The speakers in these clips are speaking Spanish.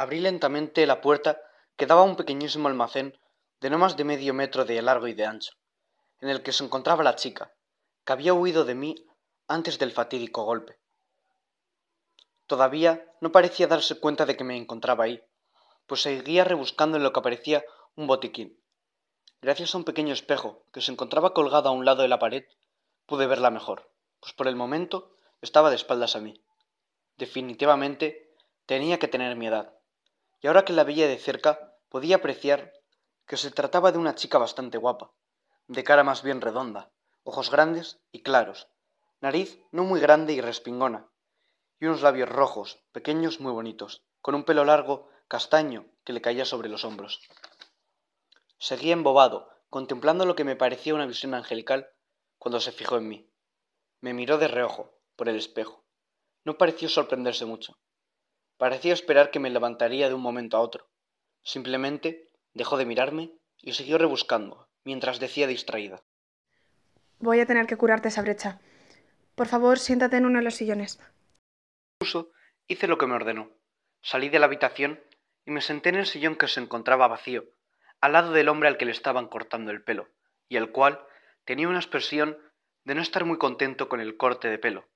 Abrí lentamente la puerta que daba a un pequeñísimo almacén de no más de medio metro de largo y de ancho, en el que se encontraba la chica, que había huido de mí antes del fatídico golpe. Todavía no parecía darse cuenta de que me encontraba ahí, pues seguía rebuscando en lo que parecía un botiquín. Gracias a un pequeño espejo que se encontraba colgado a un lado de la pared, pude verla mejor, pues por el momento estaba de espaldas a mí. Definitivamente tenía que tener mi edad, y ahora que la veía de cerca podía apreciar que se trataba de una chica bastante guapa, de cara más bien redonda, ojos grandes y claros, nariz no muy grande y respingona, y unos labios rojos, pequeños muy bonitos, con un pelo largo, castaño, que le caía sobre los hombros. Seguía embobado, contemplando lo que me parecía una visión angelical, cuando se fijó en mí. Me miró de reojo, por el espejo. No pareció sorprenderse mucho. Parecía esperar que me levantaría de un momento a otro. Simplemente dejó de mirarme y siguió rebuscando, mientras decía distraída. Voy a tener que curarte esa brecha. Por favor, siéntate en uno de los sillones. Incluso hice lo que me ordenó. Salí de la habitación y me senté en el sillón que se encontraba vacío, al lado del hombre al que le estaban cortando el pelo, y el cual tenía una expresión de no estar muy contento con el corte de pelo,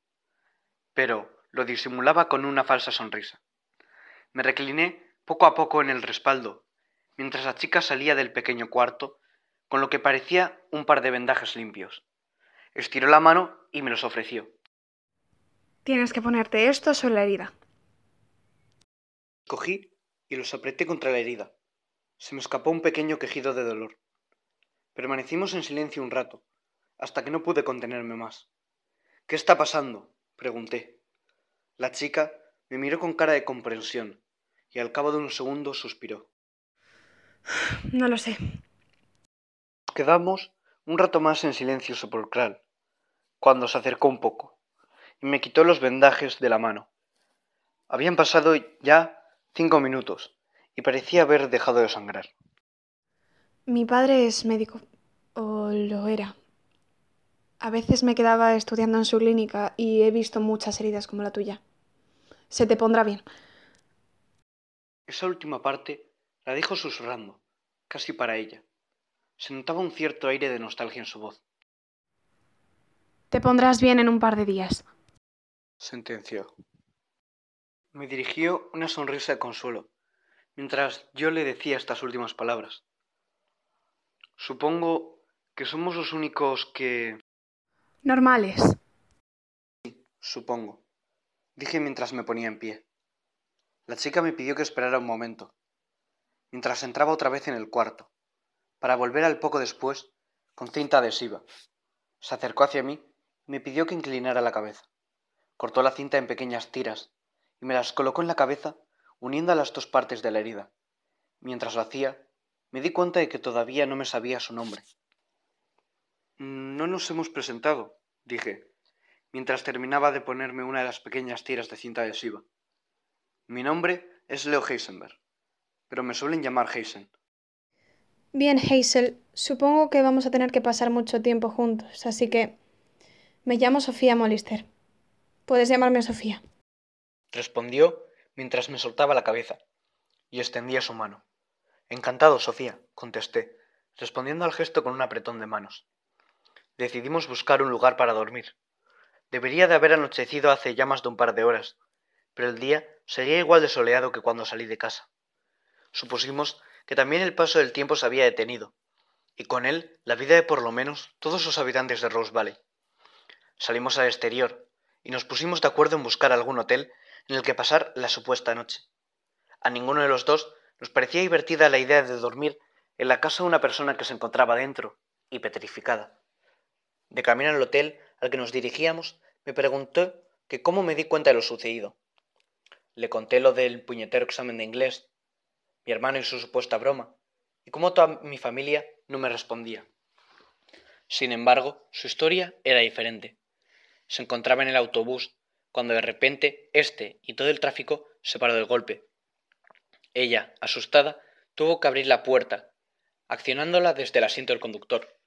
pero lo disimulaba con una falsa sonrisa. Me recliné poco a poco en el respaldo, mientras la chica salía del pequeño cuarto con lo que parecía un par de vendajes limpios. Estiró la mano y me los ofreció. Tienes que ponerte esto sobre la herida. Cogí y los apreté contra la herida. Se me escapó un pequeño quejido de dolor. Permanecimos en silencio un rato, hasta que no pude contenerme más. ¿Qué está pasando? pregunté. La chica me miró con cara de comprensión y al cabo de unos segundos suspiró. No lo sé. Quedamos un rato más en silencio sepulcral, cuando se acercó un poco y me quitó los vendajes de la mano. Habían pasado ya cinco minutos y parecía haber dejado de sangrar. Mi padre es médico, o lo era. A veces me quedaba estudiando en su clínica y he visto muchas heridas como la tuya. Se te pondrá bien. Esa última parte la dijo susurrando, casi para ella. Se notaba un cierto aire de nostalgia en su voz. Te pondrás bien en un par de días. Sentenció. Me dirigió una sonrisa de consuelo, mientras yo le decía estas últimas palabras. Supongo que somos los únicos que... Normales. Sí, supongo, dije mientras me ponía en pie. La chica me pidió que esperara un momento, mientras entraba otra vez en el cuarto, para volver al poco después con cinta adhesiva. Se acercó hacia mí y me pidió que inclinara la cabeza. Cortó la cinta en pequeñas tiras y me las colocó en la cabeza uniendo las dos partes de la herida. Mientras lo hacía, me di cuenta de que todavía no me sabía su nombre. No nos hemos presentado, dije, mientras terminaba de ponerme una de las pequeñas tiras de cinta adhesiva. Mi nombre es Leo Heisenberg, pero me suelen llamar Heisen. Bien, Hazel, supongo que vamos a tener que pasar mucho tiempo juntos, así que me llamo Sofía Molister. Puedes llamarme Sofía. Respondió mientras me soltaba la cabeza y extendía su mano. Encantado, Sofía, contesté, respondiendo al gesto con un apretón de manos decidimos buscar un lugar para dormir. Debería de haber anochecido hace ya más de un par de horas, pero el día sería igual de soleado que cuando salí de casa. Supusimos que también el paso del tiempo se había detenido, y con él la vida de por lo menos todos los habitantes de Rose Valley. Salimos al exterior y nos pusimos de acuerdo en buscar algún hotel en el que pasar la supuesta noche. A ninguno de los dos nos parecía divertida la idea de dormir en la casa de una persona que se encontraba dentro y petrificada. De camino al hotel al que nos dirigíamos, me preguntó que cómo me di cuenta de lo sucedido. Le conté lo del puñetero examen de inglés, mi hermano y su supuesta broma, y cómo toda mi familia no me respondía. Sin embargo, su historia era diferente. Se encontraba en el autobús cuando de repente éste y todo el tráfico se paró del golpe. Ella, asustada, tuvo que abrir la puerta, accionándola desde el asiento del conductor.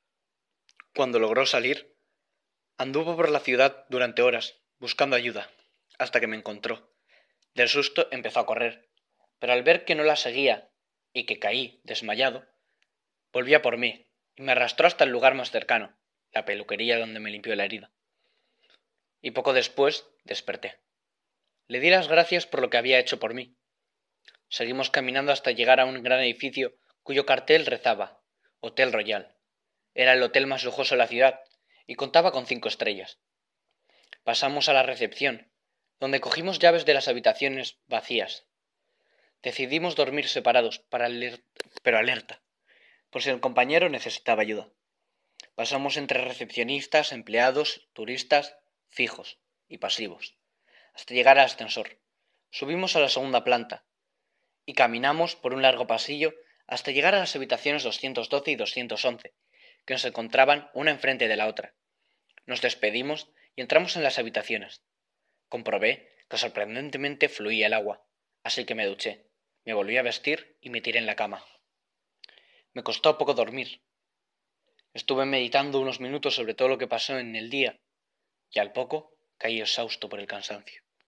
Cuando logró salir, anduvo por la ciudad durante horas, buscando ayuda, hasta que me encontró. Del susto empezó a correr, pero al ver que no la seguía y que caí desmayado, volvía por mí y me arrastró hasta el lugar más cercano, la peluquería donde me limpió la herida. Y poco después desperté. Le di las gracias por lo que había hecho por mí. Seguimos caminando hasta llegar a un gran edificio cuyo cartel rezaba Hotel Royal. Era el hotel más lujoso de la ciudad y contaba con cinco estrellas. Pasamos a la recepción, donde cogimos llaves de las habitaciones vacías. Decidimos dormir separados, para pero alerta, por si el compañero necesitaba ayuda. Pasamos entre recepcionistas, empleados, turistas, fijos y pasivos, hasta llegar al ascensor. Subimos a la segunda planta y caminamos por un largo pasillo hasta llegar a las habitaciones 212 y 211, que nos encontraban una enfrente de la otra. Nos despedimos y entramos en las habitaciones. Comprobé que sorprendentemente fluía el agua, así que me duché, me volví a vestir y me tiré en la cama. Me costó poco dormir. Estuve meditando unos minutos sobre todo lo que pasó en el día, y al poco caí exhausto por el cansancio.